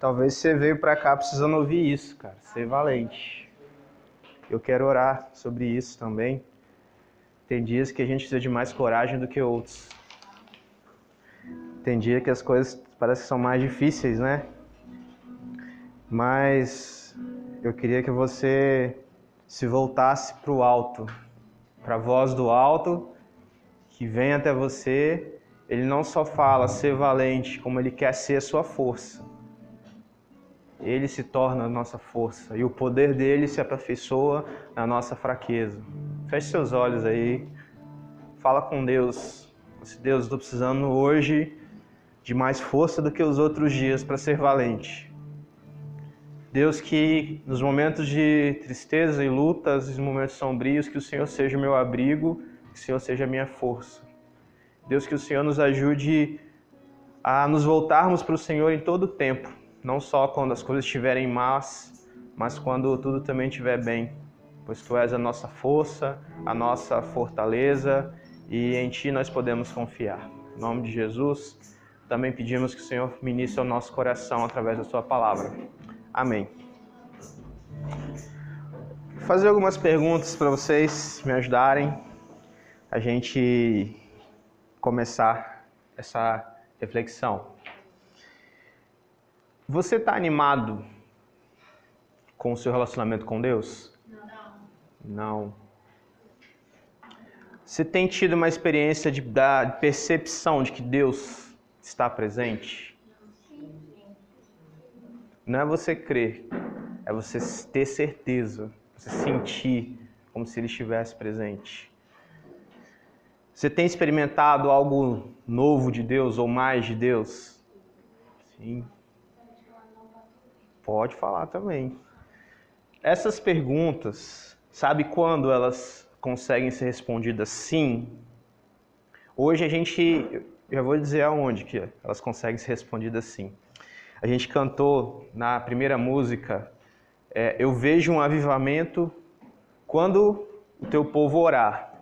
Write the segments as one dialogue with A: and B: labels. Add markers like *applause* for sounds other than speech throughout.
A: Talvez você veio para cá precisando ouvir isso, cara. Ser valente. Eu quero orar sobre isso também. Tem dias que a gente precisa de mais coragem do que outros. Tem dia que as coisas parecem que são mais difíceis, né? Mas eu queria que você se voltasse para o alto, para a voz do alto que vem até você. Ele não só fala ser valente, como ele quer ser a sua força. Ele se torna a nossa força e o poder dele se aperfeiçoa na nossa fraqueza. Feche seus olhos aí, fala com Deus. Se Deus, estou precisando hoje de mais força do que os outros dias para ser valente. Deus, que nos momentos de tristeza e lutas, nos momentos sombrios, que o Senhor seja o meu abrigo, que o Senhor seja a minha força. Deus, que o Senhor nos ajude a nos voltarmos para o Senhor em todo o tempo, não só quando as coisas estiverem más, mas quando tudo também estiver bem, pois Tu és a nossa força, a nossa fortaleza e em Ti nós podemos confiar. Em nome de Jesus. Também pedimos que o Senhor ministre ao nosso coração através da Sua palavra. Amém. Vou fazer algumas perguntas para vocês me ajudarem a gente começar essa reflexão. Você está animado com o seu relacionamento com Deus?
B: Não.
A: Não. Você tem tido uma experiência de, da percepção de que Deus está presente? Não é você crer, é você ter certeza, você sentir como se ele estivesse presente. Você tem experimentado algo novo de Deus ou mais de Deus? Sim. Pode falar também. Essas perguntas, sabe quando elas conseguem ser respondidas sim? Hoje a gente já vou dizer aonde que elas conseguem ser respondidas assim. A gente cantou na primeira música, é, eu vejo um avivamento quando o teu povo orar.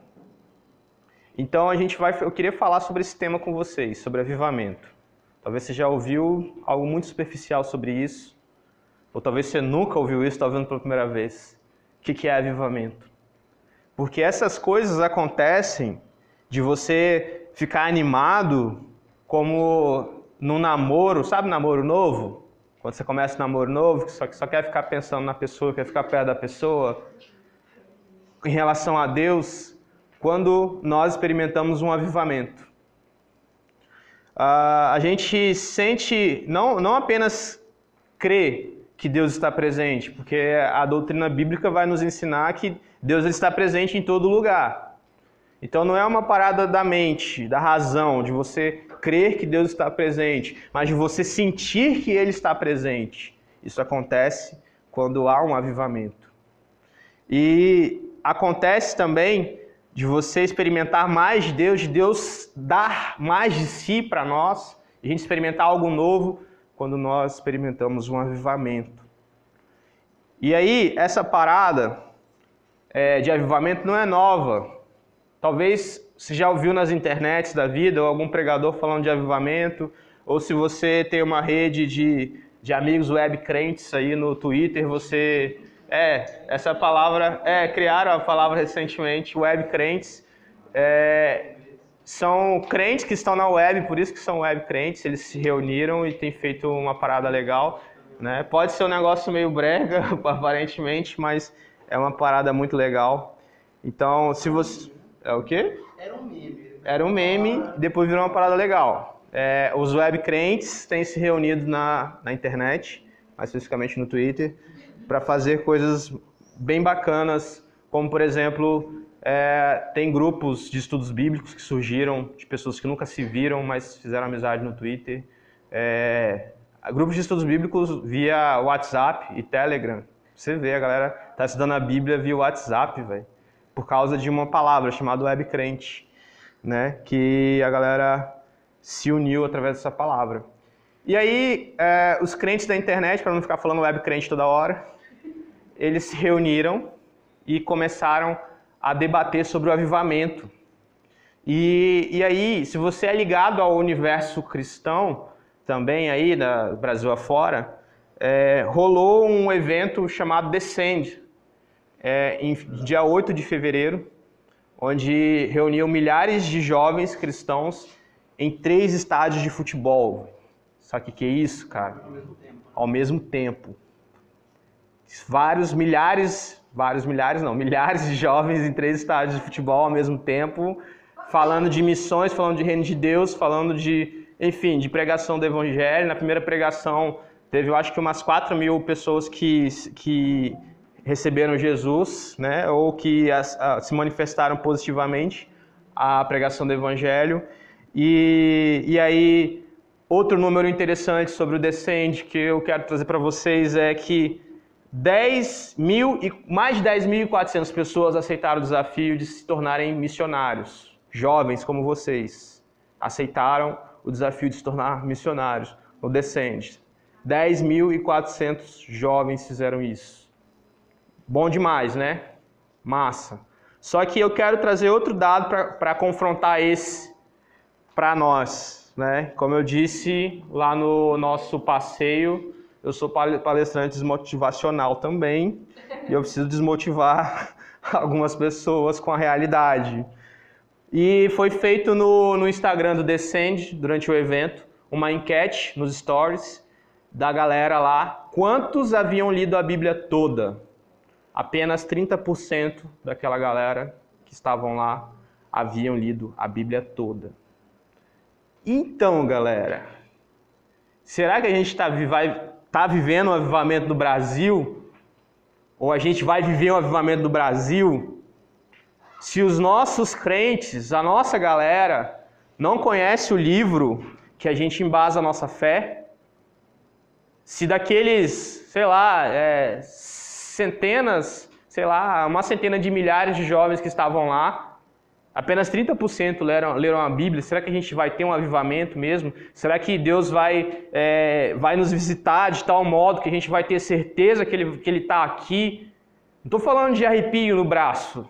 A: Então a gente vai, eu queria falar sobre esse tema com vocês, sobre avivamento. Talvez você já ouviu algo muito superficial sobre isso, ou talvez você nunca ouviu isso, está ouvindo pela primeira vez. O que é avivamento? Porque essas coisas acontecem de você ficar animado como num namoro, sabe namoro novo? Quando você começa um namoro novo, que só, que só quer ficar pensando na pessoa, quer ficar perto da pessoa. Em relação a Deus, quando nós experimentamos um avivamento. Uh, a gente sente, não, não apenas crê que Deus está presente, porque a doutrina bíblica vai nos ensinar que Deus está presente em todo lugar. Então não é uma parada da mente, da razão, de você crer que Deus está presente, mas de você sentir que Ele está presente. Isso acontece quando há um avivamento. E acontece também de você experimentar mais de Deus, de Deus dar mais de si para nós, a gente experimentar algo novo quando nós experimentamos um avivamento. E aí, essa parada é, de avivamento não é nova. Talvez você já ouviu nas internets da vida, ou algum pregador falando de avivamento, ou se você tem uma rede de, de amigos web crentes aí no Twitter, você. É, essa palavra. É, criaram a palavra recentemente, web crentes. É, são crentes que estão na web, por isso que são web crentes, eles se reuniram e têm feito uma parada legal. Né? Pode ser um negócio meio brega, *laughs* aparentemente, mas é uma parada muito legal. Então, se você. É o quê?
C: Era um meme.
A: Era um meme, depois virou uma parada legal. É, os web crentes têm se reunido na, na internet, mais especificamente no Twitter, para fazer coisas bem bacanas, como por exemplo, é, tem grupos de estudos bíblicos que surgiram, de pessoas que nunca se viram, mas fizeram amizade no Twitter. É, grupos de estudos bíblicos via WhatsApp e Telegram. Você vê, a galera tá estudando a Bíblia via WhatsApp, velho por causa de uma palavra chamada web crente, né? Que a galera se uniu através dessa palavra. E aí, é, os crentes da internet, para não ficar falando web crente toda hora, eles se reuniram e começaram a debater sobre o avivamento. E, e aí, se você é ligado ao universo cristão, também aí, da Brasil afora, é, rolou um evento chamado Descend, é, em dia 8 de fevereiro, onde reuniu milhares de jovens cristãos em três estádios de futebol. Sabe o que é isso, cara? Ao mesmo tempo. Ao mesmo tempo. Vários milhares, vários milhares não, *laughs* milhares de jovens em três estádios de futebol ao mesmo tempo, falando de missões, falando de reino de Deus, falando de, enfim, de pregação do evangelho. Na primeira pregação teve, eu acho que umas 4 mil pessoas que, que receberam Jesus, né, ou que as, a, se manifestaram positivamente à pregação do Evangelho. E, e aí, outro número interessante sobre o Descende que eu quero trazer para vocês é que 10 mil e mais de 10.400 pessoas aceitaram o desafio de se tornarem missionários, jovens como vocês, aceitaram o desafio de se tornar missionários no Descende. 10.400 jovens fizeram isso. Bom demais, né? Massa. Só que eu quero trazer outro dado para confrontar esse para nós, né? Como eu disse lá no nosso passeio, eu sou palestrante desmotivacional também e eu preciso desmotivar *laughs* algumas pessoas com a realidade. E foi feito no, no Instagram do Descend, durante o evento, uma enquete nos stories da galera lá, quantos haviam lido a Bíblia toda? apenas 30% daquela galera que estavam lá haviam lido a Bíblia toda. Então, galera, será que a gente está tá vivendo o avivamento do Brasil? Ou a gente vai viver um avivamento do Brasil? Se os nossos crentes, a nossa galera, não conhece o livro que a gente embasa a nossa fé, se daqueles, sei lá, é, centenas, sei lá, uma centena de milhares de jovens que estavam lá, apenas 30% leram, leram a Bíblia. Será que a gente vai ter um avivamento mesmo? Será que Deus vai, é, vai nos visitar de tal modo que a gente vai ter certeza que Ele está que ele tá aqui? Não estou falando de arrepio no braço.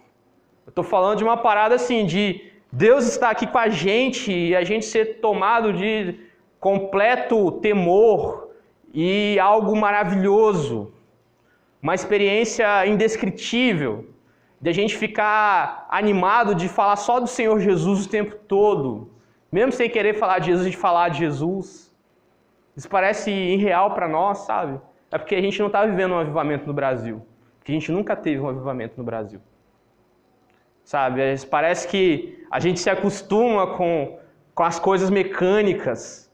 A: Estou falando de uma parada assim, de Deus está aqui com a gente e a gente ser tomado de completo temor e algo maravilhoso uma experiência indescritível, de a gente ficar animado de falar só do Senhor Jesus o tempo todo, mesmo sem querer falar de Jesus, de falar de Jesus. Isso parece irreal para nós, sabe? É porque a gente não está vivendo um avivamento no Brasil. Porque a gente nunca teve um avivamento no Brasil. Sabe? Parece que a gente se acostuma com, com as coisas mecânicas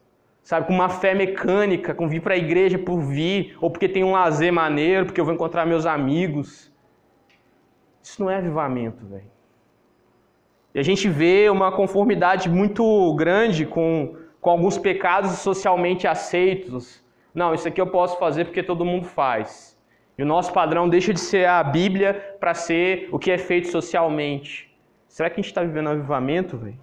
A: sabe, com uma fé mecânica, com vir para a igreja por vir, ou porque tem um lazer maneiro, porque eu vou encontrar meus amigos. Isso não é avivamento, velho. E a gente vê uma conformidade muito grande com, com alguns pecados socialmente aceitos. Não, isso aqui eu posso fazer porque todo mundo faz. E o nosso padrão deixa de ser a Bíblia para ser o que é feito socialmente. Será que a gente está vivendo um avivamento, velho?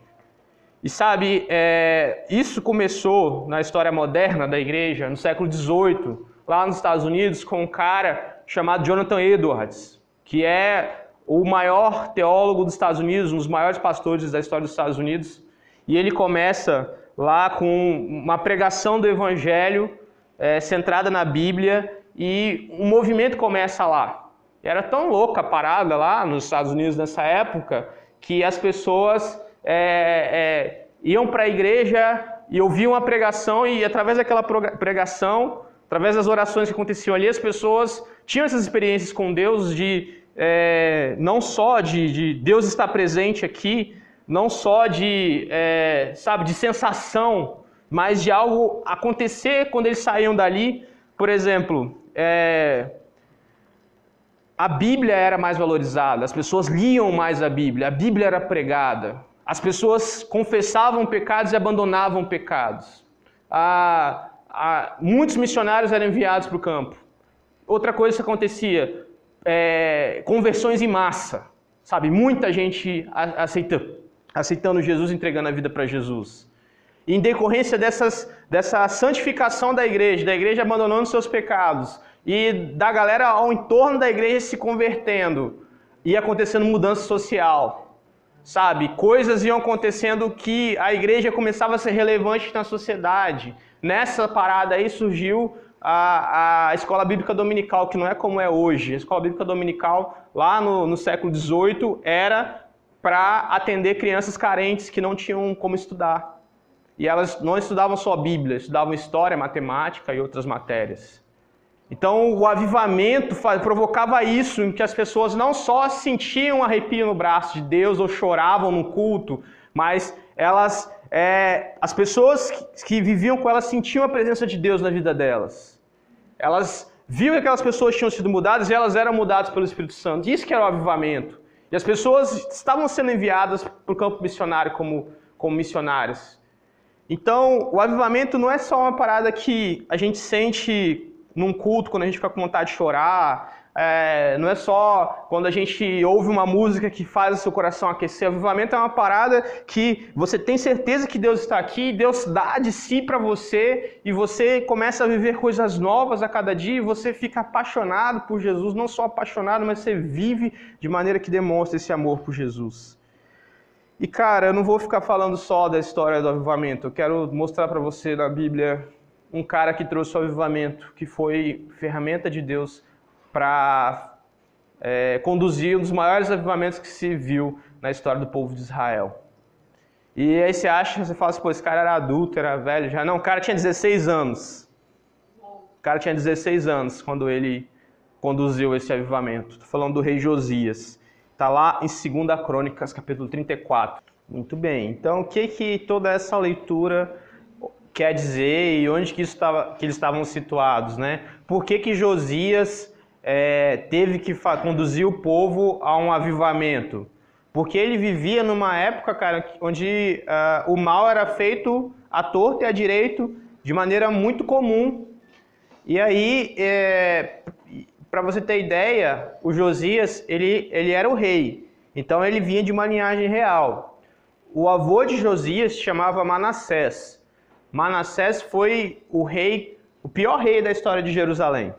A: E sabe, é, isso começou na história moderna da igreja, no século XVIII, lá nos Estados Unidos, com um cara chamado Jonathan Edwards, que é o maior teólogo dos Estados Unidos, um dos maiores pastores da história dos Estados Unidos. E ele começa lá com uma pregação do evangelho é, centrada na Bíblia e um movimento começa lá. Era tão louca a parada lá nos Estados Unidos nessa época que as pessoas é, é, iam para a igreja e ouviam a pregação e através daquela pregação, através das orações que aconteciam ali, as pessoas tinham essas experiências com Deus de é, não só de, de, Deus estar presente aqui, não só de é, sabe de sensação, mas de algo acontecer quando eles saíam dali. Por exemplo, é, a Bíblia era mais valorizada, as pessoas liam mais a Bíblia, a Bíblia era pregada. As pessoas confessavam pecados e abandonavam pecados. Ah, ah, muitos missionários eram enviados para o campo. Outra coisa que acontecia, é, conversões em massa, sabe? Muita gente aceita, aceitando Jesus, entregando a vida para Jesus. E em decorrência dessas, dessa santificação da igreja, da igreja abandonando seus pecados e da galera ao entorno da igreja se convertendo e acontecendo mudança social, sabe? Coisas iam acontecendo que a igreja começava a ser relevante na sociedade. Nessa parada aí surgiu a, a escola bíblica dominical, que não é como é hoje. A escola bíblica dominical, lá no, no século XVIII, era para atender crianças carentes que não tinham como estudar. E elas não estudavam só a Bíblia, estudavam história, matemática e outras matérias. Então, o avivamento provocava isso, em que as pessoas não só sentiam arrepio no braço de Deus ou choravam no culto, mas elas, é, as pessoas que, que viviam com elas sentiam a presença de Deus na vida delas. Elas viam que aquelas pessoas tinham sido mudadas e elas eram mudadas pelo Espírito Santo. Isso que era o avivamento. E as pessoas estavam sendo enviadas para o campo missionário como, como missionários. Então, o avivamento não é só uma parada que a gente sente num culto quando a gente fica com vontade de chorar, é, não é só quando a gente ouve uma música que faz o seu coração aquecer. O avivamento é uma parada que você tem certeza que Deus está aqui, Deus dá de si para você e você começa a viver coisas novas a cada dia e você fica apaixonado por Jesus. Não só apaixonado, mas você vive de maneira que demonstra esse amor por Jesus. E cara, eu não vou ficar falando só da história do avivamento. Eu quero mostrar para você na Bíblia um cara que trouxe o avivamento, que foi ferramenta de Deus para é, conduzir um dos maiores avivamentos que se viu na história do povo de Israel. E aí você acha, você fala assim, pô, esse cara era adulto, era velho já. Não, o cara tinha 16 anos. O cara tinha 16 anos quando ele conduziu esse avivamento. Estou falando do rei Josias. Está lá em 2 Crônicas, capítulo 34. Muito bem. Então, o que que toda essa leitura quer dizer e onde que, isso tava, que eles estavam situados, né? Por que que Josias é, teve que conduzir o povo a um avivamento? Porque ele vivia numa época, cara, onde uh, o mal era feito à torta e à direito de maneira muito comum. E aí, é, para você ter ideia, o Josias, ele, ele era o rei. Então ele vinha de uma linhagem real. O avô de Josias se chamava Manassés. Manassés foi o rei, o pior rei da história de Jerusalém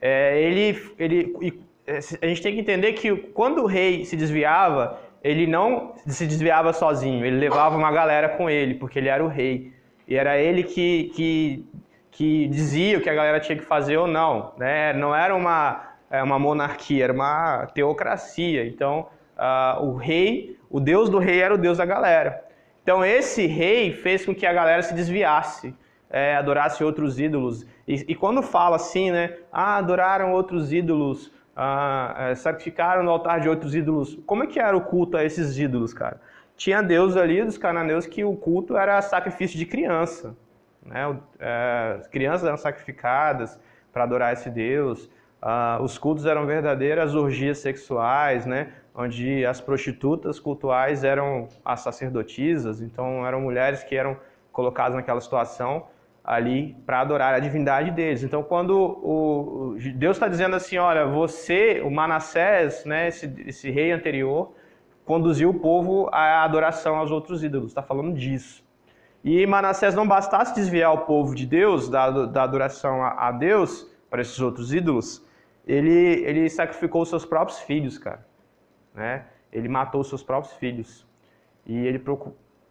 A: é, ele, ele, é, a gente tem que entender que quando o rei se desviava, ele não se desviava sozinho, ele levava uma galera com ele, porque ele era o rei. E era ele que, que, que dizia o que a galera tinha que fazer ou não. Né? Não era uma, é, uma monarquia, era uma teocracia. Então, uh, o rei, o deus do rei era o deus da galera. Então, esse rei fez com que a galera se desviasse é, adorasse outros ídolos. E, e, quando fala assim, né? Ah, adoraram outros ídolos, ah, é, sacrificaram no altar de outros ídolos. Como é que era o culto a esses ídolos, cara? Tinha Deus ali dos cananeus que o culto era sacrifício de criança. Né? É, crianças eram sacrificadas para adorar esse Deus. Ah, os cultos eram verdadeiras orgias sexuais, né? onde as prostitutas cultuais eram as sacerdotisas, então eram mulheres que eram colocadas naquela situação ali para adorar a divindade deles. Então, quando o, Deus está dizendo assim, olha, você, o Manassés, né, esse, esse rei anterior, conduziu o povo à adoração aos outros ídolos. Está falando disso. E Manassés não bastasse desviar o povo de Deus, da, da adoração a, a Deus, para esses outros ídolos, ele, ele sacrificou os seus próprios filhos, cara. Né? Ele matou os seus próprios filhos. E ele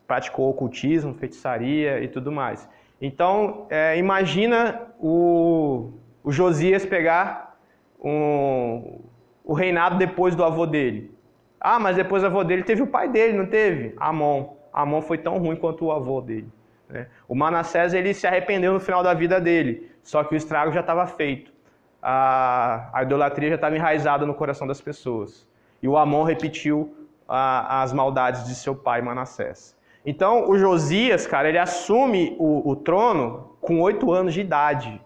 A: praticou ocultismo, feitiçaria e tudo mais. Então, é, imagina o, o, Josias pegar um, o reinado depois do avô dele. Ah, mas depois do avô dele teve o pai dele, não teve? Amon. Amon foi tão ruim quanto o avô dele. Né? O Manassés ele se arrependeu no final da vida dele, só que o estrago já estava feito. A, a, idolatria já estava enraizada no coração das pessoas. E o Amon repetiu a, as maldades de seu pai Manassés. Então, o Josias, cara, ele assume o, o trono com oito anos de idade.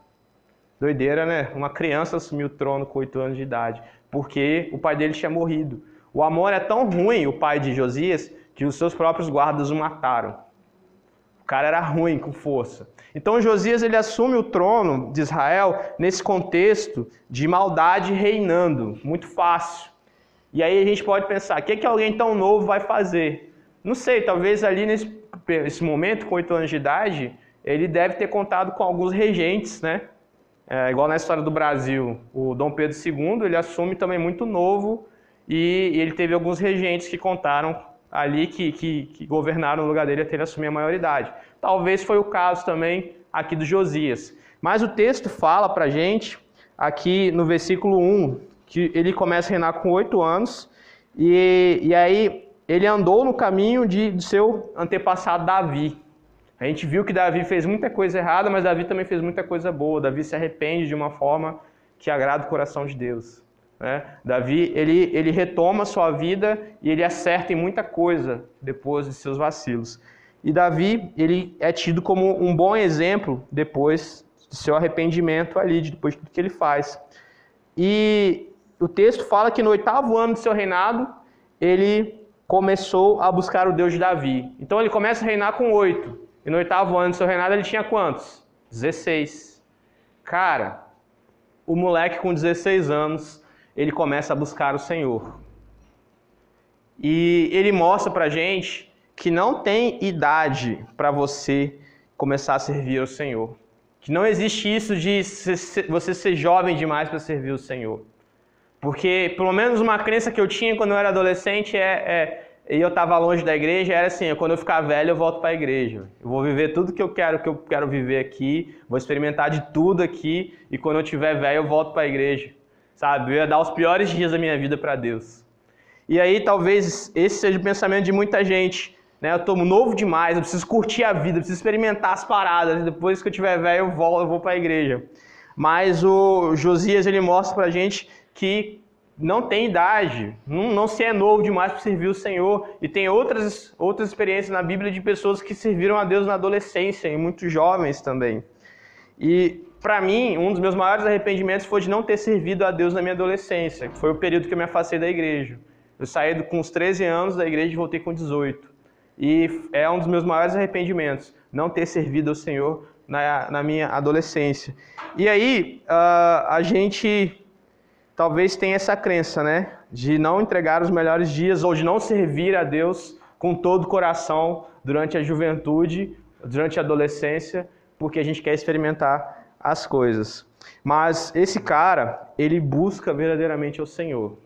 A: Doideira, né? Uma criança assumiu o trono com oito anos de idade, porque o pai dele tinha morrido. O Amor é tão ruim, o pai de Josias, que os seus próprios guardas o mataram. O cara era ruim, com força. Então Josias ele assume o trono de Israel nesse contexto de maldade reinando, muito fácil. E aí a gente pode pensar, o que, que alguém tão novo vai fazer? Não sei, talvez ali nesse, nesse momento, com oito anos de idade, ele deve ter contado com alguns regentes, né? É, igual na história do Brasil, o Dom Pedro II, ele assume também muito novo e, e ele teve alguns regentes que contaram ali que, que, que, governaram no lugar dele até ele assumir a maioridade. Talvez foi o caso também aqui do Josias. Mas o texto fala para gente, aqui no versículo 1, que ele começa a reinar com oito anos, e, e aí ele andou no caminho de, de seu antepassado Davi. A gente viu que Davi fez muita coisa errada, mas Davi também fez muita coisa boa. Davi se arrepende de uma forma que agrada o coração de Deus. Né? Davi ele, ele retoma sua vida e ele acerta em muita coisa depois de seus vacilos. E Davi ele é tido como um bom exemplo depois de seu arrependimento ali, depois de tudo que ele faz. E o texto fala que no oitavo ano de seu reinado ele começou a buscar o Deus de Davi. Então ele começa a reinar com oito. E no oitavo ano de seu reinado ele tinha quantos? 16. Cara, o moleque com 16 anos ele começa a buscar o Senhor. E ele mostra pra gente que não tem idade para você começar a servir ao Senhor. Que não existe isso de você ser jovem demais para servir o Senhor. Porque, pelo menos uma crença que eu tinha quando eu era adolescente é, é e eu estava longe da igreja, era assim, quando eu ficar velho eu volto para a igreja. Eu vou viver tudo que eu quero, que eu quero viver aqui, vou experimentar de tudo aqui, e quando eu tiver velho eu volto para a igreja sabe? Eu ia dar os piores dias da minha vida para Deus. E aí talvez esse seja o pensamento de muita gente. Né? Eu estou novo demais, eu preciso curtir a vida, eu preciso experimentar as paradas. Depois que eu tiver velho, eu volto, eu vou para a igreja. Mas o Josias ele mostra para gente que não tem idade, não, não se é novo demais para servir o Senhor. E tem outras, outras experiências na Bíblia de pessoas que serviram a Deus na adolescência e muito jovens também. E para mim, um dos meus maiores arrependimentos foi de não ter servido a Deus na minha adolescência, que foi o período que eu me afastei da igreja. Eu saí com uns 13 anos da igreja e voltei com 18. E é um dos meus maiores arrependimentos, não ter servido ao Senhor na, na minha adolescência. E aí, uh, a gente talvez tenha essa crença, né? De não entregar os melhores dias ou de não servir a Deus com todo o coração durante a juventude, durante a adolescência, porque a gente quer experimentar as coisas. Mas esse cara, ele busca verdadeiramente o Senhor.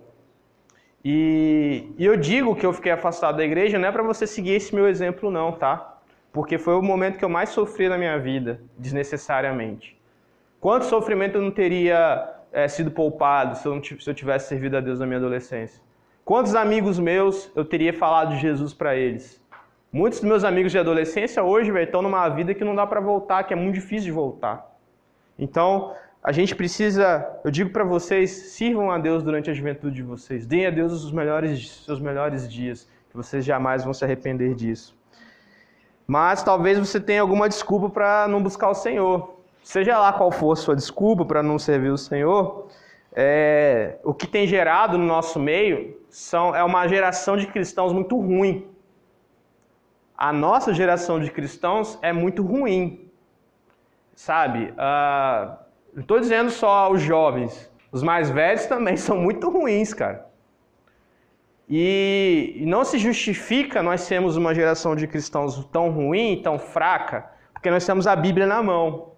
A: E, e eu digo que eu fiquei afastado da igreja não é para você seguir esse meu exemplo, não, tá? Porque foi o momento que eu mais sofri na minha vida, desnecessariamente. Quanto sofrimento eu não teria é, sido poupado se eu, não, se eu tivesse servido a Deus na minha adolescência? Quantos amigos meus eu teria falado de Jesus para eles? Muitos dos meus amigos de adolescência hoje estão numa vida que não dá para voltar, que é muito difícil de voltar. Então, a gente precisa, eu digo para vocês, sirvam a Deus durante a juventude de vocês. Deem a Deus os melhores, seus melhores dias, que vocês jamais vão se arrepender disso. Mas talvez você tenha alguma desculpa para não buscar o Senhor. Seja lá qual for sua desculpa para não servir o Senhor, é, o que tem gerado no nosso meio são, é uma geração de cristãos muito ruim. A nossa geração de cristãos é muito ruim. Sabe? Uh, não estou dizendo só os jovens, os mais velhos também *laughs* são muito ruins, cara. E não se justifica nós sermos uma geração de cristãos tão ruim, tão fraca, porque nós temos a Bíblia na mão.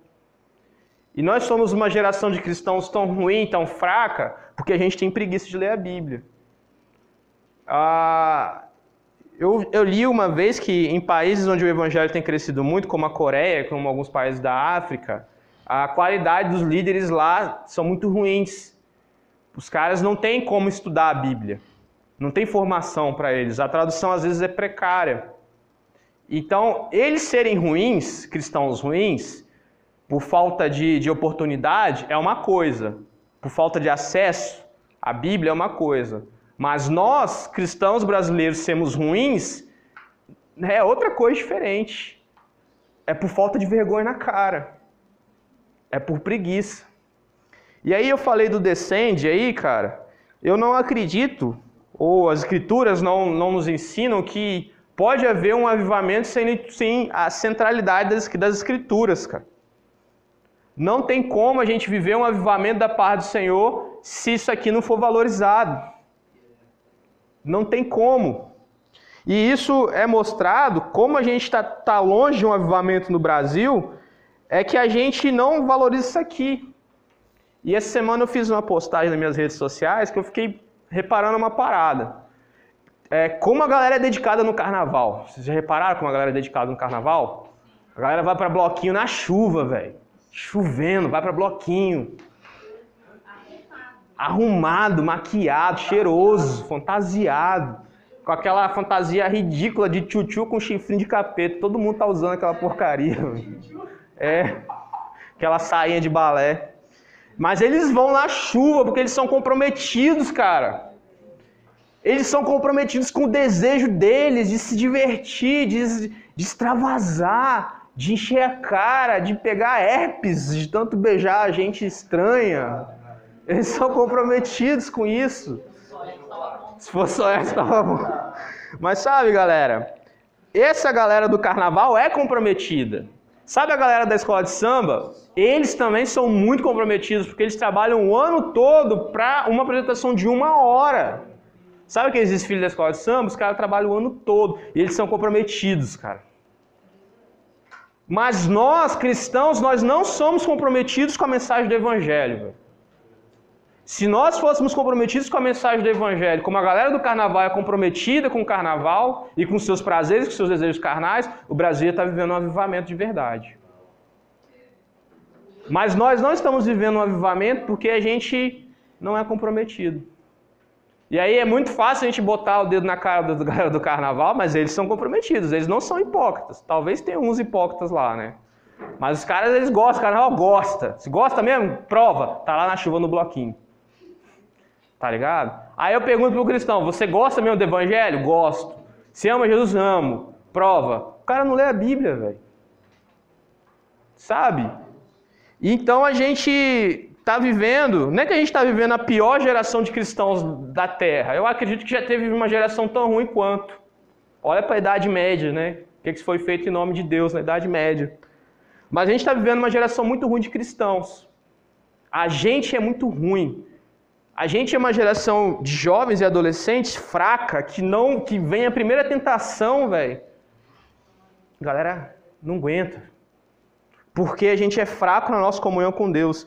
A: E nós somos uma geração de cristãos tão ruim, tão fraca, porque a gente tem preguiça de ler a Bíblia. Ah, eu, eu, li uma vez que em países onde o evangelho tem crescido muito, como a Coreia, como alguns países da África, a qualidade dos líderes lá são muito ruins. Os caras não têm como estudar a Bíblia. Não tem formação para eles. A tradução às vezes é precária. Então, eles serem ruins, cristãos ruins, por falta de, de oportunidade, é uma coisa. Por falta de acesso à Bíblia é uma coisa. Mas nós, cristãos brasileiros, sermos ruins é outra coisa diferente. É por falta de vergonha na cara. É por preguiça. E aí eu falei do descende aí, cara. Eu não acredito, ou as escrituras não, não nos ensinam que pode haver um avivamento sem, sem a centralidade das, das escrituras, cara. Não tem como a gente viver um avivamento da parte do Senhor se isso aqui não for valorizado. Não tem como. E isso é mostrado, como a gente está tá longe de um avivamento no Brasil, é que a gente não valoriza isso aqui. E essa semana eu fiz uma postagem nas minhas redes sociais que eu fiquei reparando uma parada. É, como a galera é dedicada no carnaval. Vocês já repararam como a galera é dedicada no carnaval? A galera vai para bloquinho na chuva, velho. Chovendo, vai para bloquinho. Arrumado, maquiado, cheiroso, fantasiado. Com aquela fantasia ridícula de tchutchu com chifrinho de capeta. Todo mundo tá usando aquela porcaria. É. Aquela sainha de balé. Mas eles vão na chuva porque eles são comprometidos, cara. Eles são comprometidos com o desejo deles de se divertir, de, de extravasar, de encher a cara, de pegar herpes, de tanto beijar a gente estranha. Eles são comprometidos com isso. Se fosse só essa, tava bom. Mas sabe, galera, essa galera do carnaval é comprometida. Sabe a galera da escola de samba? Eles também são muito comprometidos, porque eles trabalham o ano todo para uma apresentação de uma hora. Sabe aqueles desfiles da escola de samba? Os caras trabalham o ano todo. E eles são comprometidos, cara. Mas nós, cristãos, nós não somos comprometidos com a mensagem do Evangelho. Véio. Se nós fôssemos comprometidos com a mensagem do Evangelho, como a galera do carnaval é comprometida com o carnaval e com seus prazeres, com seus desejos carnais, o Brasil está vivendo um avivamento de verdade. Mas nós não estamos vivendo um avivamento porque a gente não é comprometido. E aí é muito fácil a gente botar o dedo na cara do do carnaval, mas eles são comprometidos, eles não são hipócritas. Talvez tenha uns hipócritas lá, né? Mas os caras, eles gostam, o carnaval gosta. Se gosta mesmo, prova. Tá lá na chuva no bloquinho. Tá ligado? Aí eu pergunto pro cristão: você gosta mesmo do evangelho? Gosto. Se ama Jesus? Amo. Prova. O cara não lê a Bíblia, velho. Sabe? Então a gente está vivendo, não é que a gente está vivendo a pior geração de cristãos da Terra. Eu acredito que já teve uma geração tão ruim quanto. Olha para a Idade Média, né? O que foi feito em nome de Deus na Idade Média. Mas a gente está vivendo uma geração muito ruim de cristãos. A gente é muito ruim. A gente é uma geração de jovens e adolescentes fraca, que não, que vem a primeira tentação, velho. Galera, não aguenta. Porque a gente é fraco na nossa comunhão com Deus.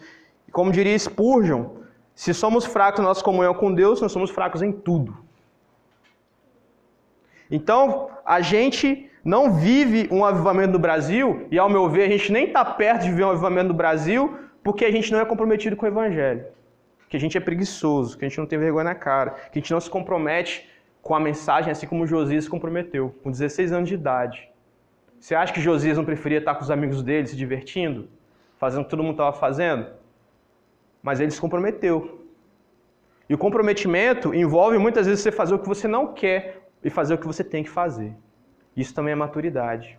A: E como diria Spurgeon, se somos fracos na nossa comunhão com Deus, nós somos fracos em tudo. Então, a gente não vive um avivamento no Brasil, e ao meu ver, a gente nem está perto de viver um avivamento no Brasil, porque a gente não é comprometido com o Evangelho que a gente é preguiçoso, que a gente não tem vergonha na cara, que a gente não se compromete com a mensagem assim como Josias se comprometeu, com 16 anos de idade. Você acha que Josias não preferia estar com os amigos dele, se divertindo, fazendo o que todo mundo estava fazendo? Mas ele se comprometeu. E o comprometimento envolve muitas vezes você fazer o que você não quer e fazer o que você tem que fazer. Isso também é maturidade.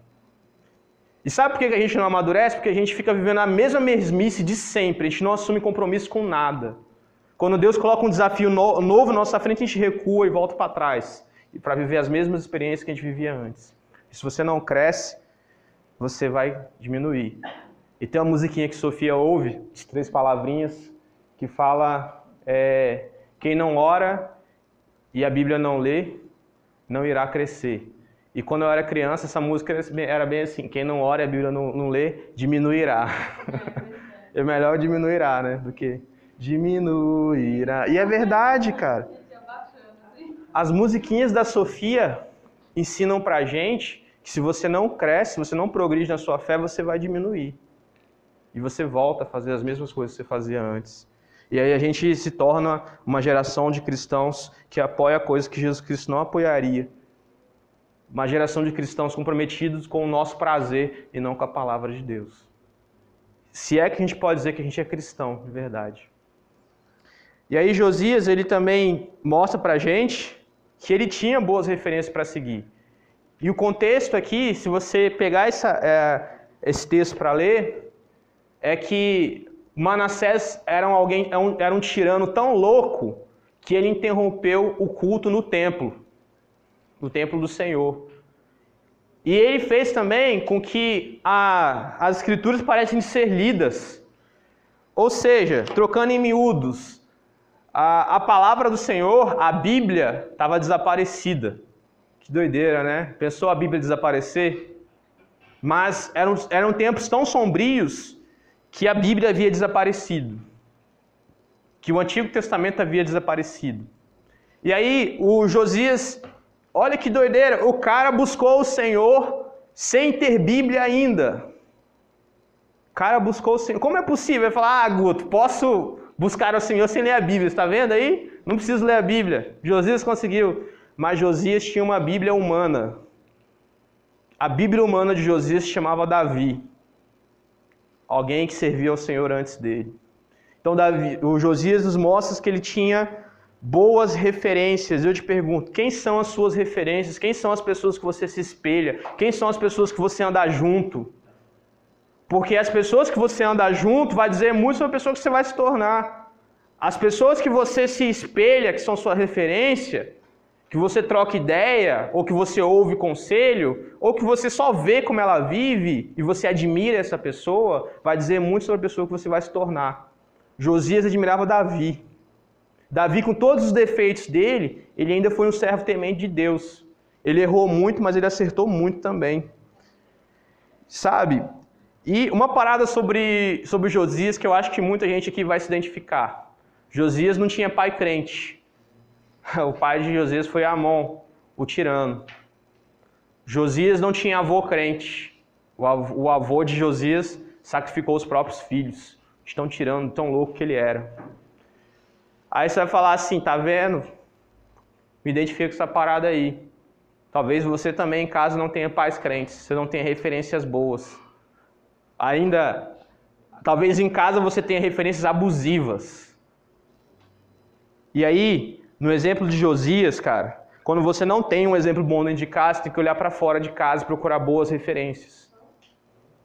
A: E sabe por que a gente não amadurece? Porque a gente fica vivendo a mesma mesmice de sempre, a gente não assume compromisso com nada. Quando Deus coloca um desafio novo na nossa frente, a gente recua e volta para trás. Para viver as mesmas experiências que a gente vivia antes. E se você não cresce, você vai diminuir. E tem uma musiquinha que Sofia ouve, de três palavrinhas, que fala: é, quem não ora e a Bíblia não lê, não irá crescer. E quando eu era criança, essa música era bem assim: quem não ora e a Bíblia não, não lê, diminuirá. *laughs* é melhor diminuirá, né? Do que diminuirá. E é verdade, cara. As musiquinhas da Sofia ensinam pra gente que se você não cresce, se você não progride na sua fé, você vai diminuir. E você volta a fazer as mesmas coisas que você fazia antes. E aí a gente se torna uma geração de cristãos que apoia coisas que Jesus Cristo não apoiaria. Uma geração de cristãos comprometidos com o nosso prazer e não com a palavra de Deus. Se é que a gente pode dizer que a gente é cristão, de verdade. E aí Josias, ele também mostra pra gente que ele tinha boas referências para seguir. E o contexto aqui, se você pegar essa, é, esse texto para ler, é que Manassés era um, alguém, era um tirano tão louco que ele interrompeu o culto no templo, no templo do Senhor. E ele fez também com que a, as escrituras parecem ser lidas. Ou seja, trocando em miúdos, a, a palavra do Senhor, a Bíblia, estava desaparecida. Que doideira, né? Pensou a Bíblia desaparecer? Mas eram, eram tempos tão sombrios que a Bíblia havia desaparecido. Que o Antigo Testamento havia desaparecido. E aí o Josias, olha que doideira, o cara buscou o Senhor sem ter Bíblia ainda. cara buscou o Senhor. Como é possível? Ele falar, ah, Guto, posso buscar o Senhor sem ler a Bíblia. Está vendo aí? Não preciso ler a Bíblia. Josias conseguiu. Mas Josias tinha uma Bíblia humana. A Bíblia humana de Josias se chamava Davi. Alguém que servia ao Senhor antes dele. Então Davi, o Josias nos mostra que ele tinha boas referências. Eu te pergunto, quem são as suas referências? Quem são as pessoas que você se espelha? Quem são as pessoas que você anda junto? Porque as pessoas que você anda junto vai dizer muito sobre a pessoa que você vai se tornar. As pessoas que você se espelha, que são sua referência, que você troca ideia, ou que você ouve conselho, ou que você só vê como ela vive e você admira essa pessoa, vai dizer muito sobre a pessoa que você vai se tornar. Josias admirava Davi. Davi, com todos os defeitos dele, ele ainda foi um servo temente de Deus. Ele errou muito, mas ele acertou muito também. Sabe? E uma parada sobre, sobre Josias que eu acho que muita gente aqui vai se identificar. Josias não tinha pai crente. *laughs* O pai de Josias foi Amon, o tirano. Josias não tinha avô crente. O avô, de Josias sacrificou os próprios filhos. Estão tirando, tão louco que ele era. Aí você vai falar assim, tá vendo? Me identifico com essa parada aí. Talvez você também em casa não tenha pais crentes, você não tenha referências boas ainda, talvez em casa você tenha referências abusivas. E aí, no exemplo de Josias, cara, quando você não tem um exemplo bom dentro de casa, tem que olhar para fora de casa e procurar boas referências.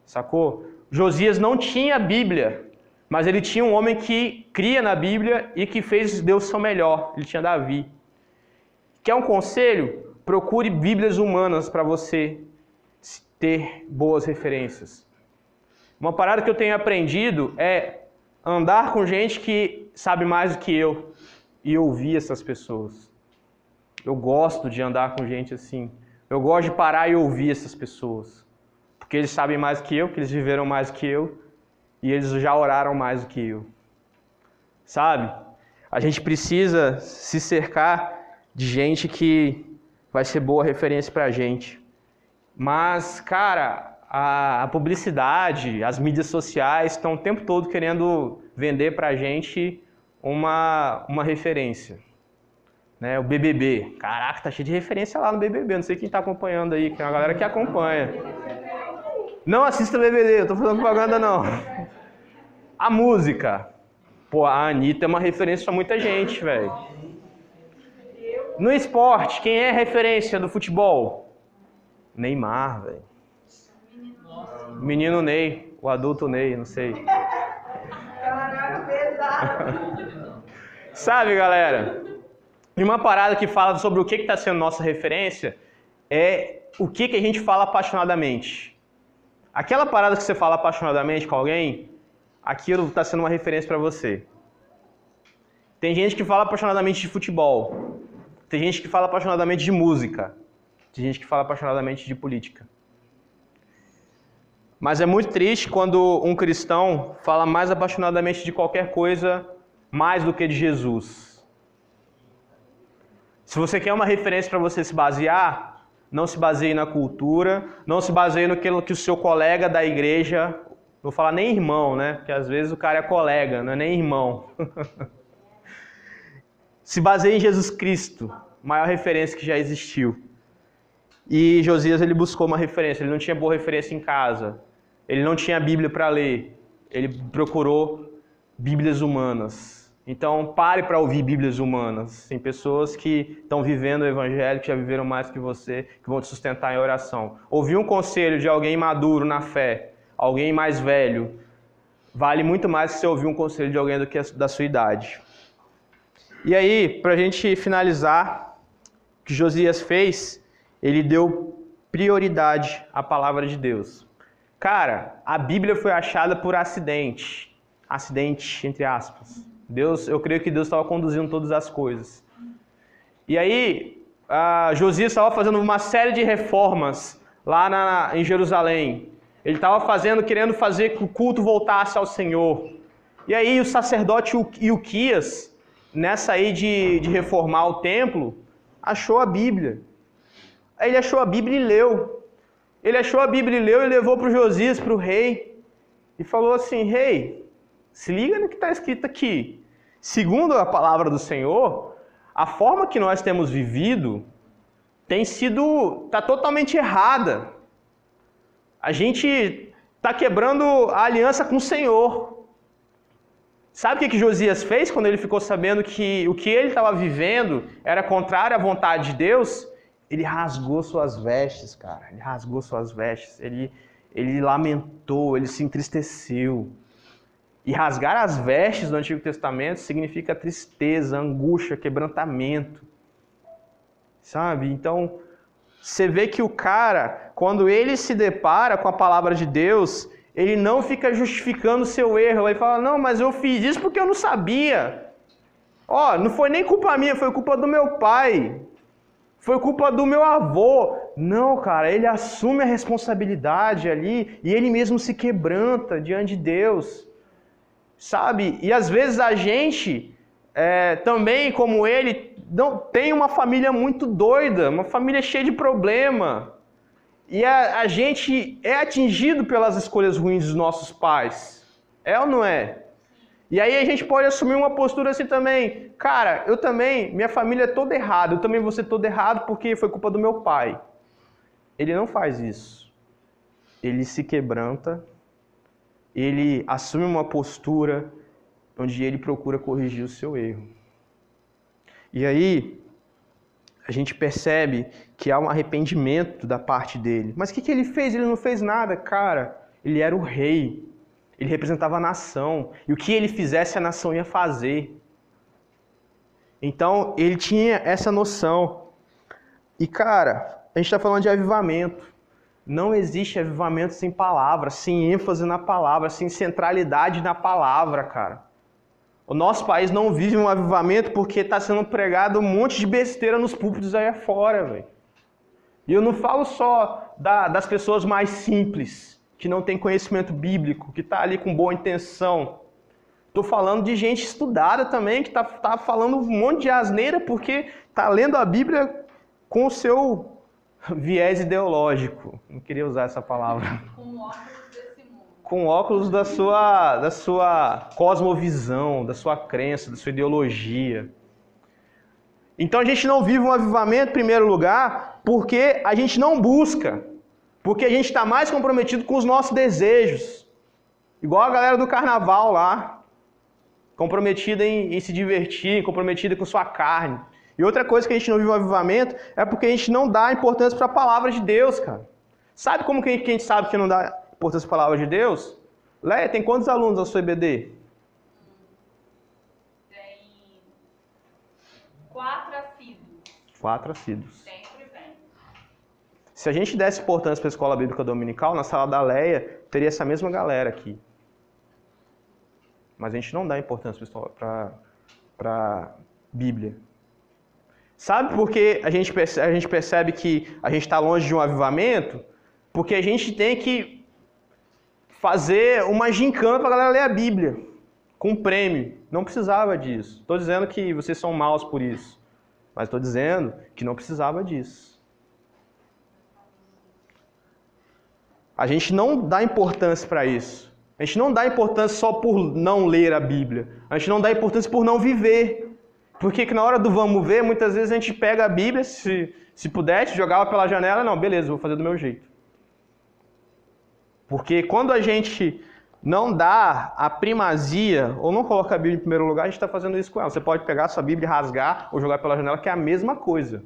A: Sacou? Josias não tinha Bíblia, mas ele tinha um homem que cria na Bíblia e que fez Deus seu melhor. Ele tinha Davi. Quer um conselho? Procure Bíblias humanas para você ter boas referências. Uma parada que eu tenho aprendido é andar com gente que sabe mais do que eu e ouvir essas pessoas. Eu gosto de andar com gente assim. Eu gosto de parar e ouvir essas pessoas. Porque eles sabem mais que eu, que eles viveram mais que eu e eles já oraram mais do que eu. Sabe? A gente precisa se cercar de gente que vai ser boa referência pra gente. Mas, cara, a, a publicidade, as mídias sociais estão o tempo todo querendo vender para a gente uma, uma referência. Né, o BBB. Caraca, tá cheio de referência lá no BBB. Não sei quem está acompanhando aí, que é uma galera que acompanha. Não assista BBB, eu tô falando propaganda não. A música. Pô, a Anitta é uma referência para muita gente, velho. No esporte, quem é referência do futebol? Neymar, velho. Menino Ney, o adulto Ney, não sei. *laughs* Sabe, galera? E uma parada que fala sobre o que está sendo nossa referência é o que, que a gente fala apaixonadamente. Aquela parada que você fala apaixonadamente com alguém, aquilo está sendo uma referência para você. Tem gente que fala apaixonadamente de futebol. Tem gente que fala apaixonadamente de música. Tem gente que fala apaixonadamente de política. Mas é muito triste quando um cristão fala mais apaixonadamente de qualquer coisa mais do que de Jesus. Se você quer uma referência para você se basear, não se baseie na cultura, não se baseie no que o seu colega da igreja, não vou falar nem irmão, né? Porque às vezes o cara é colega, não é nem irmão. *laughs* se baseie em Jesus Cristo, maior referência que já existiu. E Josias ele buscou uma referência, ele não tinha boa referência em casa. Ele não tinha Bíblia para ler. Ele procurou Bíblias humanas. Então, pare para ouvir Bíblias humanas. Tem pessoas que estão vivendo o Evangelho, que já viveram mais que você, que vão te sustentar em oração. Ouvir um conselho de alguém maduro na fé, alguém mais velho, vale muito mais que você ouvir um conselho de alguém do que da sua idade. E aí, para a gente finalizar, o que Josias fez, ele deu prioridade à palavra de Deus. Cara, a Bíblia foi achada por acidente. Acidente, entre aspas. Deus, eu creio que Deus estava conduzindo todas as coisas. E aí, Josias estava fazendo uma série de reformas lá na, em Jerusalém. Ele estava fazendo, querendo fazer que o culto voltasse ao Senhor. E aí o sacerdote Ilquias, nessa aí de, de reformar o templo, achou a Bíblia. Aí ele achou a Bíblia e leu. Ele achou a Bíblia e leu e levou para o Josias, para o rei. e falou assim: Rei, se liga no que está escrito aqui. Segundo a palavra do Senhor, a forma que nós temos vivido tem sido. está totalmente errada. A gente está quebrando a aliança com o Senhor. Sabe o que, que Josias fez quando ele ficou sabendo que o que ele estava vivendo era contrário à vontade de Deus? Ele rasgou suas vestes, cara. Ele rasgou suas vestes. Ele, ele lamentou, ele se entristeceu. E rasgar as vestes do Antigo Testamento significa tristeza, angústia, quebrantamento. Sabe? Então, você vê que o cara, quando ele se depara com a palavra de Deus, ele não fica justificando o seu erro. Ele fala: Não, mas eu fiz isso porque eu não sabia. Ó, não foi nem culpa minha, foi culpa do meu pai. Foi culpa do meu avô. Não, cara, ele assume a responsabilidade ali e ele mesmo se quebranta diante de Deus. Sabe? E às vezes a gente, é, também como ele, não, tem uma família muito doida, uma família cheia de problema. E a, a gente é atingido pelas escolhas ruins dos nossos pais. É ou não é? E aí a gente pode assumir uma postura assim também. Cara, eu também, minha família é toda errada, eu também vou ser todo errado porque foi culpa do meu pai. Ele não faz isso. Ele se quebranta, ele assume uma postura onde ele procura corrigir o seu erro. E aí, a gente percebe que há um arrependimento da parte dele. Mas o que, que ele fez? Ele não fez nada, cara. Ele era o rei. Ele representava a nação. E o que ele fizesse, a nação ia fazer. Então, ele tinha essa noção. E, cara, a gente está falando de avivamento. Não existe avivamento sem palavra, sem ênfase na palavra, sem centralidade na palavra, cara. O nosso país não vive um avivamento porque está sendo pregado um monte de besteira nos púlpitos aí fora, velho. E eu não falo só da, das pessoas mais simples, que não tem conhecimento bíblico, que está ali com boa intenção. Estou falando de gente estudada também, que está tá falando um monte de asneira porque está lendo a Bíblia com o seu viés ideológico. Não queria usar essa palavra. Com com óculos da sua, da sua cosmovisão, da sua crença, da sua ideologia. Então a gente não vive um avivamento, em primeiro lugar, porque a gente não busca, porque a gente está mais comprometido com os nossos desejos. Igual a galera do carnaval lá, comprometida em, em se divertir, comprometida com sua carne. E outra coisa que a gente não vive um avivamento é porque a gente não dá importância para a palavra de Deus, cara. Sabe como que a gente sabe que não dá importância para a palavra de Deus? Leia, tem quantos alunos na sua EBD?
B: Tem quatro assíduos.
A: Quatro assíduos. Se a gente desse importância para a escola bíblica dominical, na sala da Leia, teria essa mesma galera aqui. Mas a gente não dá importância para a Bíblia. Sabe por que a gente percebe, a gente percebe que a gente está longe de um avivamento? Porque a gente tem que fazer uma gincana para a galera ler a Bíblia, com prêmio. Não precisava disso. Estou dizendo que vocês são maus por isso, mas estou dizendo que não precisava disso. A gente não dá importância para isso. A gente não dá importância só por não ler a Bíblia. A gente não dá importância por não viver. Porque na hora do vamos ver, muitas vezes a gente pega a Bíblia, se, se pudesse, jogava pela janela, não, beleza, vou fazer do meu jeito. Porque quando a gente não dá a primazia, ou não coloca a Bíblia em primeiro lugar, a gente está fazendo isso com ela. Você pode pegar a sua Bíblia, rasgar ou jogar pela janela, que é a mesma coisa.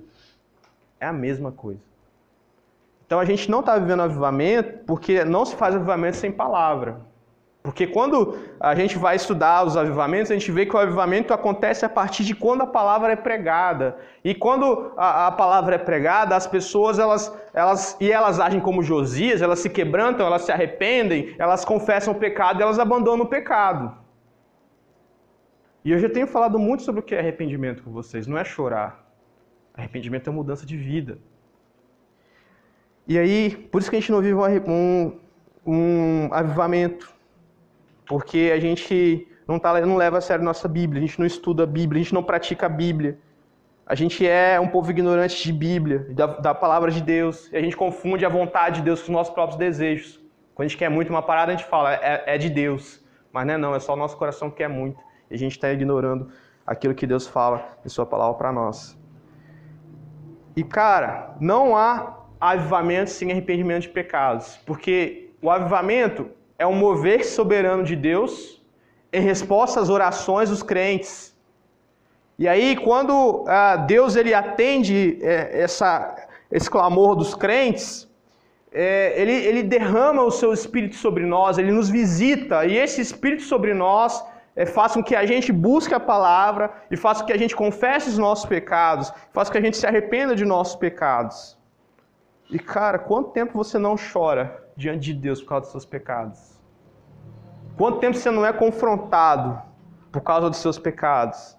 A: É a mesma coisa. Então a gente não está vivendo avivamento porque não se faz avivamento sem palavra. Porque quando a gente vai estudar os avivamentos, a gente vê que o avivamento acontece a partir de quando a palavra é pregada. E quando a, a, palavra é pregada, as pessoas, elas, elas, e elas agem como Josias, elas se quebrantam, elas se arrependem, elas confessam o pecado elas abandonam o pecado. E eu já tenho falado muito sobre o que é arrependimento com vocês, não é chorar. Arrependimento é mudança de vida. E aí, por isso que a gente não vive um, um avivamento porque a gente não, tá, não leva a sério nossa Bíblia, a gente não estuda a Bíblia, a gente não pratica a Bíblia. A gente é um povo ignorante de Bíblia, da, da palavra de Deus, e a gente confunde a vontade de Deus com os nossos próprios desejos, Quando a gente quer muito uma parada, a gente fala, é, é de Deus. Mas não é não, é só o nosso coração que quer muito. E a gente está ignorando aquilo que Deus fala em Sua palavra para nós. E cara, não há avivamento sem arrependimento de pecados. Porque o avivamento é um mover soberano de Deus em resposta às orações dos crentes. E aí, quando ah, Deus ele atende é, essa, esse clamor dos crentes, é, ele, ele derrama o seu Espírito sobre nós, ele nos visita, e esse Espírito sobre nós é, faz com que a gente busque a palavra e faça com que a gente confesse os nossos pecados, faça com que a gente se arrependa de nossos pecados. E cara, quanto tempo você não chora diante de Deus por causa dos seus pecados? Quanto tempo você não é confrontado por causa dos seus pecados?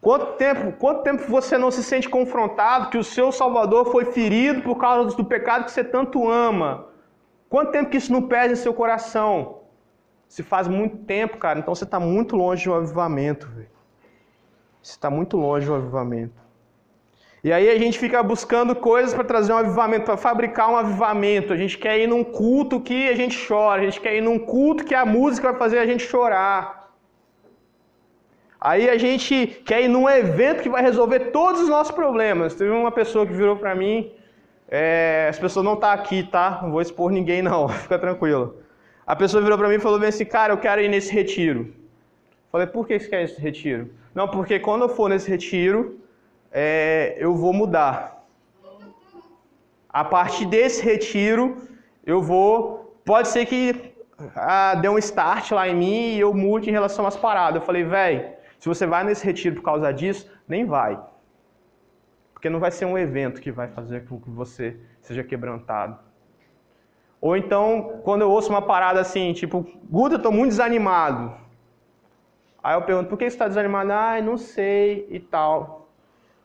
A: Quanto tempo, quanto tempo você não se sente confrontado que o seu Salvador foi ferido por causa do pecado que você tanto ama? Quanto tempo que isso não pesa em seu coração? Se faz muito tempo, cara, então você está muito longe um avivamento. Véio. Você está muito longe um avivamento. E aí a gente fica buscando coisas para trazer um avivamento, para fabricar um avivamento. A gente quer ir num culto que a gente chora, a gente quer ir num culto que a música vai fazer a gente chorar. Aí a gente quer ir num evento que vai resolver todos os nossos problemas. Teve uma pessoa que virou para mim, é, as pessoas não tá aqui, tá? Não vou expor ninguém não, *laughs* fica tranquilo. A pessoa virou para mim e falou bem assim, cara, eu quero ir nesse retiro. Falei, por que você quer esse retiro? Não, porque quando eu for nesse retiro, é, eu vou mudar. A partir desse retiro, eu vou. Pode ser que ah, dê um start lá em mim e eu mude em relação às paradas. Eu falei, velho, se você vai nesse retiro por causa disso, nem vai. Porque não vai ser um evento que vai fazer com que você seja quebrantado. Ou então, quando eu ouço uma parada assim, tipo, Guda, tô muito desanimado. Aí eu pergunto, por que você está desanimado? Ah, não sei e tal.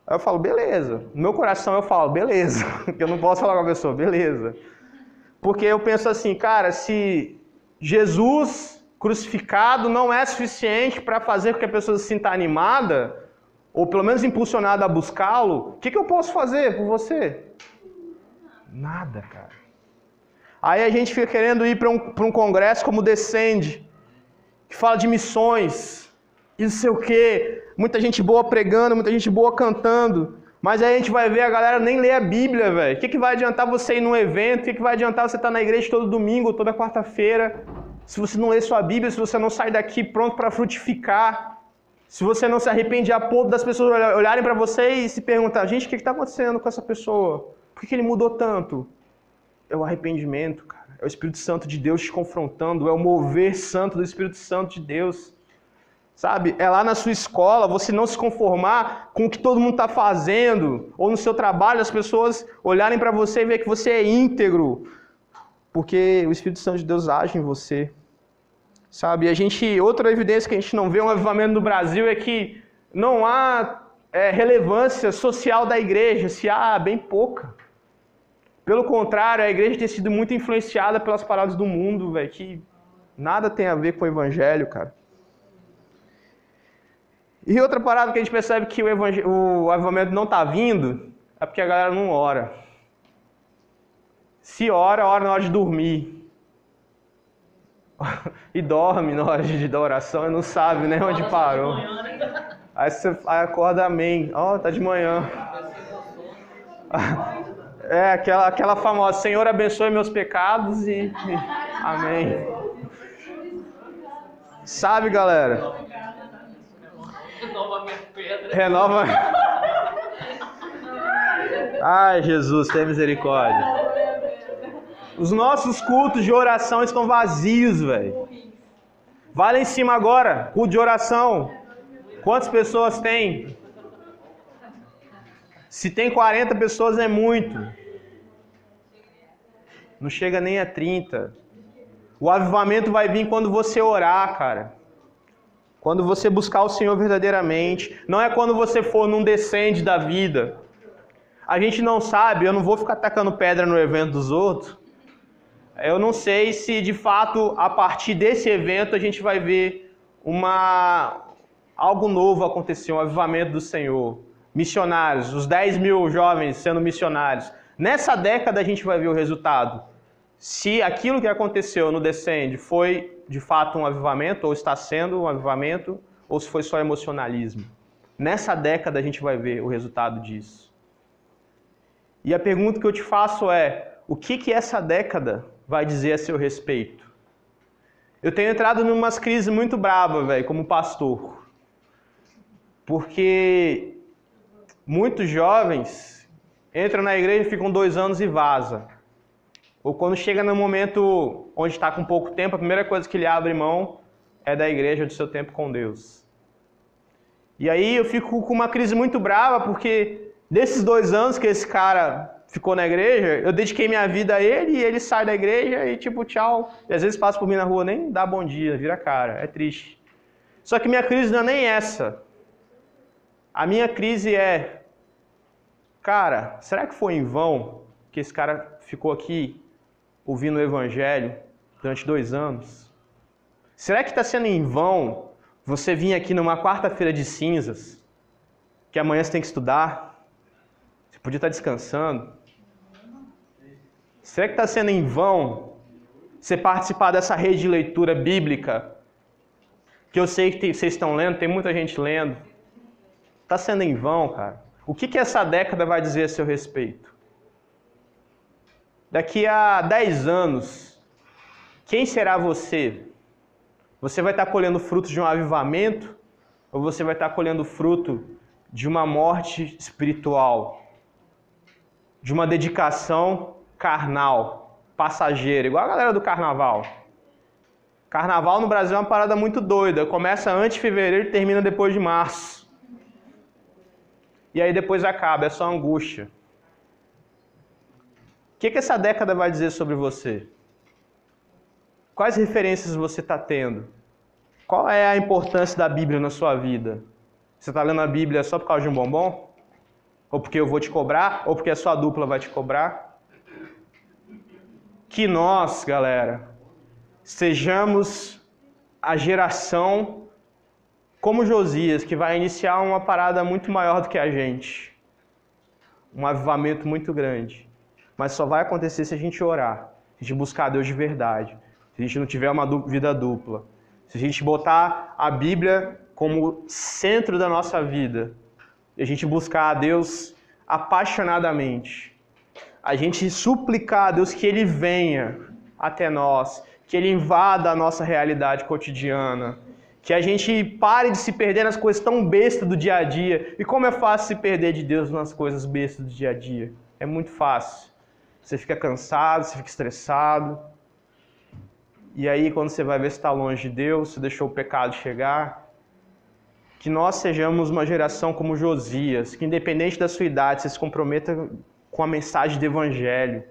A: Aí eu falo, beleza. No meu coração eu falo, beleza. *laughs* Porque eu não posso falar com a pessoa, beleza. Porque eu penso assim, cara, se Jesus crucificado não é suficiente para fazer com que a pessoa se sinta animada, ou pelo menos impulsionada a buscá-lo, o que, que eu posso fazer por você? Nada, cara. Aí a gente fica querendo ir para um, um congresso como Descende, que fala de missões, e não sei o quê, muita gente boa pregando, muita gente boa cantando, mas aí a gente vai ver a galera nem ler a Bíblia, velho. O que, que vai adiantar você ir num evento? O que, que vai adiantar você estar na igreja todo domingo, toda quarta-feira, se você não lê sua Bíblia, se você não sai daqui pronto para frutificar, se você não se arrepende a ponto das pessoas olharem para você e se perguntar, gente, o que está acontecendo com essa pessoa? Por que ele mudou tanto? É o arrependimento, cara. É o Espírito Santo de Deus te confrontando, é o mover santo do Espírito Santo de Deus. Sabe? É lá na sua escola você não se conformar com o que todo mundo está fazendo, ou no seu trabalho as pessoas olharem para você e ver que você é íntegro, porque o Espírito Santo de Deus age em você. Sabe? A gente, outra evidência que a gente não vê um avivamento no Brasil é que não há é, relevância social da igreja, se há bem pouca. Pelo contrário, a igreja tem sido muito influenciada pelas paradas do mundo, velho, que nada tem a ver com o evangelho, cara. E outra parada que a gente percebe que o, o avivamento não está vindo é porque a galera não ora. Se ora, ora na hora de dormir. *laughs* e dorme na hora de dar oração e não sabe nem onde parou. Aí você acorda, amém. Ó, oh, tá de manhã. É, aquela, aquela famosa, Senhor abençoe meus pecados e amém. Sabe, galera? Renova minha pedra. Renova. Ai, Jesus, tem misericórdia. Os nossos cultos de oração estão vazios, velho. Vai lá em cima agora, culto de oração. Quantas pessoas tem? Se tem 40 pessoas é muito. Não chega nem a 30. O avivamento vai vir quando você orar, cara. Quando você buscar o Senhor verdadeiramente. Não é quando você for num descende da vida. A gente não sabe, eu não vou ficar tacando pedra no evento dos outros. Eu não sei se de fato a partir desse evento a gente vai ver uma algo novo acontecer, um avivamento do Senhor. Missionários, os 10 mil jovens sendo missionários. Nessa década a gente vai ver o resultado. Se aquilo que aconteceu no Descende foi de fato um avivamento, ou está sendo um avivamento, ou se foi só emocionalismo. Nessa década a gente vai ver o resultado disso. E a pergunta que eu te faço é: o que que essa década vai dizer a seu respeito? Eu tenho entrado em umas crises muito bravas, velho, como pastor. Porque muitos jovens entram na igreja, ficam dois anos e vaza. Ou quando chega no momento onde está com pouco tempo, a primeira coisa que ele abre mão é da igreja, do seu tempo com Deus. E aí eu fico com uma crise muito brava, porque desses dois anos que esse cara ficou na igreja, eu dediquei minha vida a ele e ele sai da igreja e tipo, tchau. E às vezes passa por mim na rua, nem dá bom dia, vira cara. É triste. Só que minha crise não é nem essa. A minha crise é, cara, será que foi em vão que esse cara ficou aqui ouvindo o evangelho durante dois anos? Será que está sendo em vão você vir aqui numa quarta-feira de cinzas, que amanhã você tem que estudar? Você podia estar descansando? Será que está sendo em vão você participar dessa rede de leitura bíblica? Que eu sei que vocês estão lendo, tem muita gente lendo. Está sendo em vão, cara. O que, que essa década vai dizer a seu respeito? Daqui a 10 anos, quem será você? Você vai estar colhendo frutos de um avivamento ou você vai estar colhendo fruto de uma morte espiritual? De uma dedicação carnal, passageira, igual a galera do carnaval. Carnaval no Brasil é uma parada muito doida. Começa antes de fevereiro e termina depois de março. E aí depois acaba, é só angústia. O que, que essa década vai dizer sobre você? Quais referências você está tendo? Qual é a importância da Bíblia na sua vida? Você está lendo a Bíblia só por causa de um bombom? Ou porque eu vou te cobrar? Ou porque a sua dupla vai te cobrar? Que nós, galera, sejamos a geração como Josias, que vai iniciar uma parada muito maior do que a gente. Um avivamento muito grande. Mas só vai acontecer se a gente orar, se a gente buscar Deus de verdade, se a gente não tiver uma vida dupla, se a gente botar a Bíblia como centro da nossa vida, e a gente buscar a Deus apaixonadamente, a gente suplicar a Deus que Ele venha até nós, que Ele invada a nossa realidade cotidiana, que a gente pare de se perder nas coisas tão bestas do dia a dia. E como é fácil se perder de Deus nas coisas bestas do dia a dia? É muito fácil. Você fica cansado, você fica estressado. E aí, quando você vai ver se está longe de Deus, você deixou o pecado chegar. Que nós sejamos uma geração como Josias, que independente da sua idade, você se comprometa com a mensagem do Evangelho.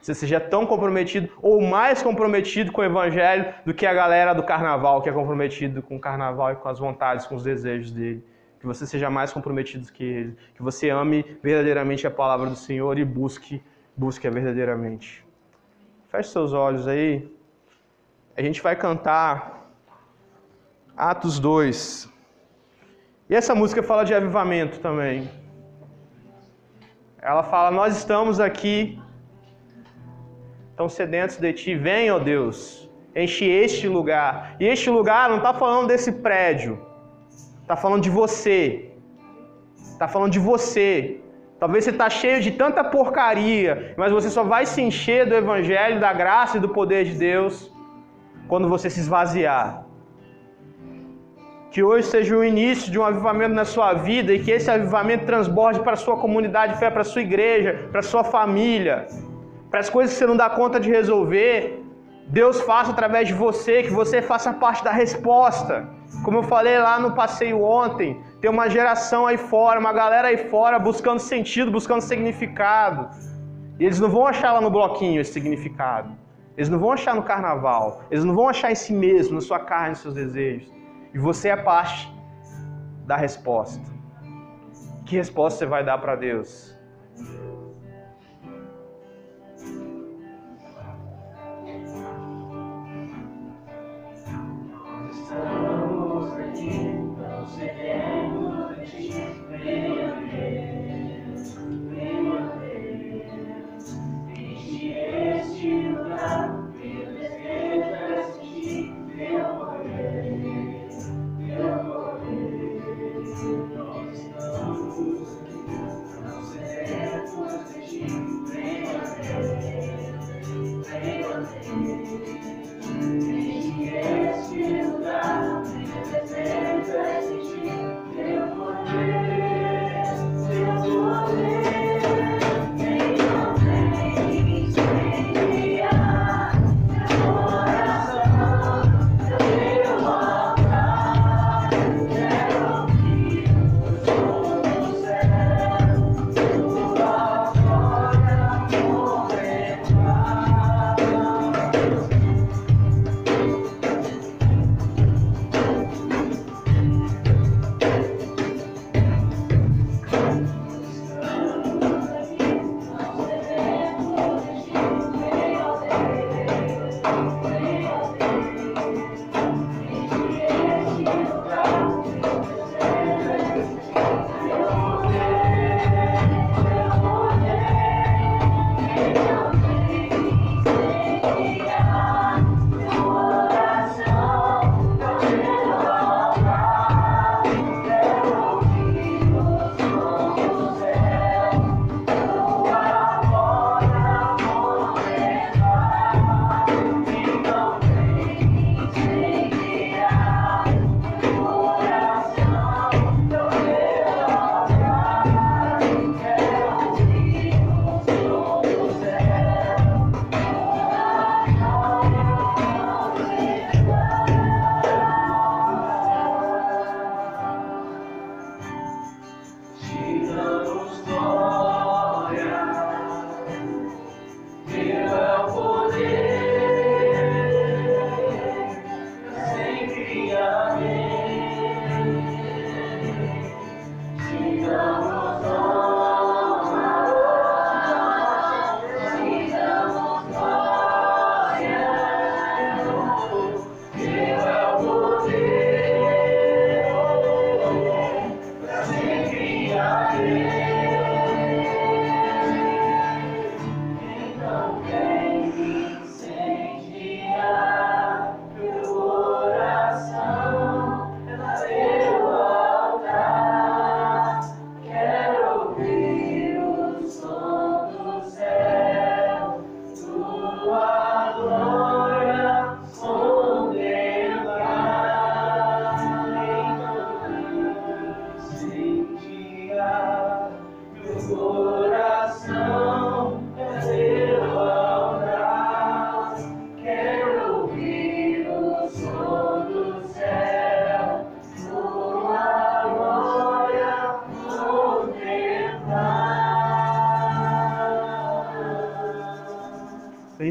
A: Você seja tão comprometido ou mais comprometido com o Evangelho do que a galera do carnaval, que é comprometido com o carnaval e com as vontades, com os desejos dele. Que você seja mais comprometido que ele. Que você ame verdadeiramente a palavra do Senhor e busque busque-a verdadeiramente. Feche seus olhos aí. A gente vai cantar Atos 2. E essa música fala de avivamento também. Ela fala: Nós estamos aqui, tão sedentos de ti, vem, ó Deus, enche este lugar. E este lugar não está falando desse prédio, está falando de você, está falando de você, Talvez você está cheio de tanta porcaria, mas você só vai se encher do Evangelho, da graça e do poder de Deus quando você se esvaziar. Que hoje seja o início de um avivamento na sua vida e que esse avivamento transborde para a sua comunidade de fé, para a sua igreja, para a sua família, para as coisas que você não dá conta de resolver. Deus faça através de você, que você faça parte da resposta. Como eu falei lá no passeio ontem, tem uma geração aí fora, uma galera aí fora buscando sentido, buscando significado. E eles não vão achar lá no bloquinho esse significado. Eles não vão achar no carnaval. Eles não vão achar em si mesmo, na sua carne, nos seus desejos. E você é parte da resposta. Que resposta você vai dar para Deus?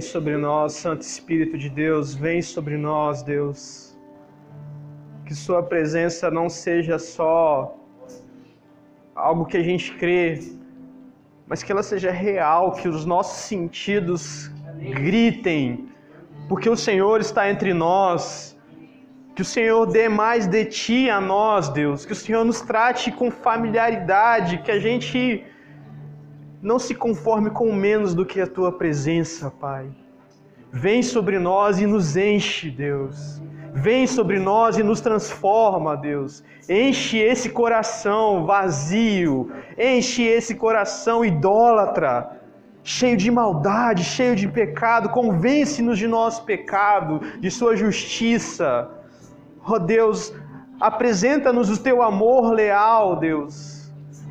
A: Sobre nós, Santo Espírito de Deus, vem sobre nós, Deus. Que Sua presença não seja só algo que a gente crê, mas que ela seja real, que os nossos sentidos gritem, porque o Senhor está entre nós. Que o Senhor dê mais de ti a nós, Deus. Que o Senhor nos trate com familiaridade, que a gente não se conforme com menos do que a tua presença, Pai. Vem sobre nós e nos enche, Deus. Vem sobre nós e nos transforma, Deus. Enche esse coração vazio, enche esse coração idólatra, cheio de maldade, cheio de pecado. Convence-nos de nosso pecado, de Sua justiça. Ó oh, Deus, apresenta-nos o Teu amor leal, Deus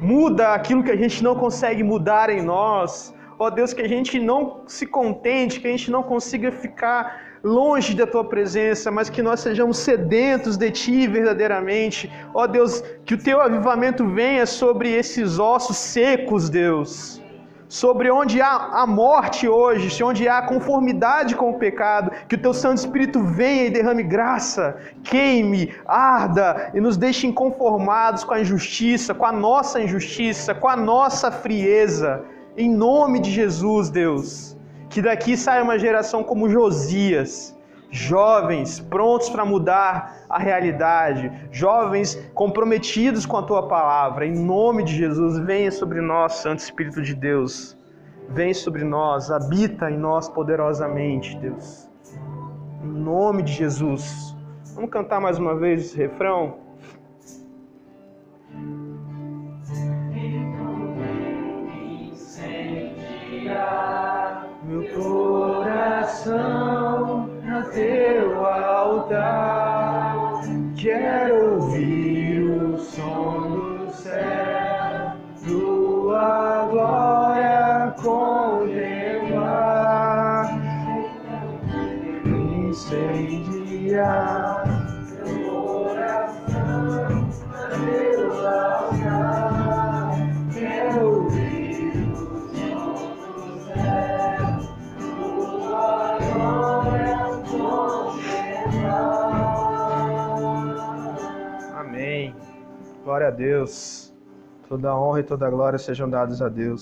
A: Muda aquilo que a gente não consegue mudar em nós. Ó oh Deus, que a gente não se contente, que a gente não consiga ficar longe da tua presença, mas que nós sejamos sedentos de ti verdadeiramente. Ó oh Deus, que o teu avivamento venha sobre esses ossos secos, Deus sobre onde há a morte hoje, onde há conformidade com o pecado, que o teu Santo Espírito venha e derrame graça, queime, arda e nos deixe inconformados com a injustiça, com a nossa injustiça, com a nossa frieza. Em nome de Jesus, Deus, que daqui saia uma geração como Josias, jovens prontos para mudar a realidade, jovens comprometidos com a tua palavra. Em nome de Jesus, venha sobre nós, Santo Espírito de Deus. Vem sobre nós, habita em nós poderosamente, Deus. Em nome de Jesus. Vamos cantar mais uma vez esse refrão? Meu coração teu altar. Quero ouvir o som do céu, tua glória contemplar. Incendiar meu coração teu altar. Glória a Deus. Toda honra e toda glória sejam dados a Deus.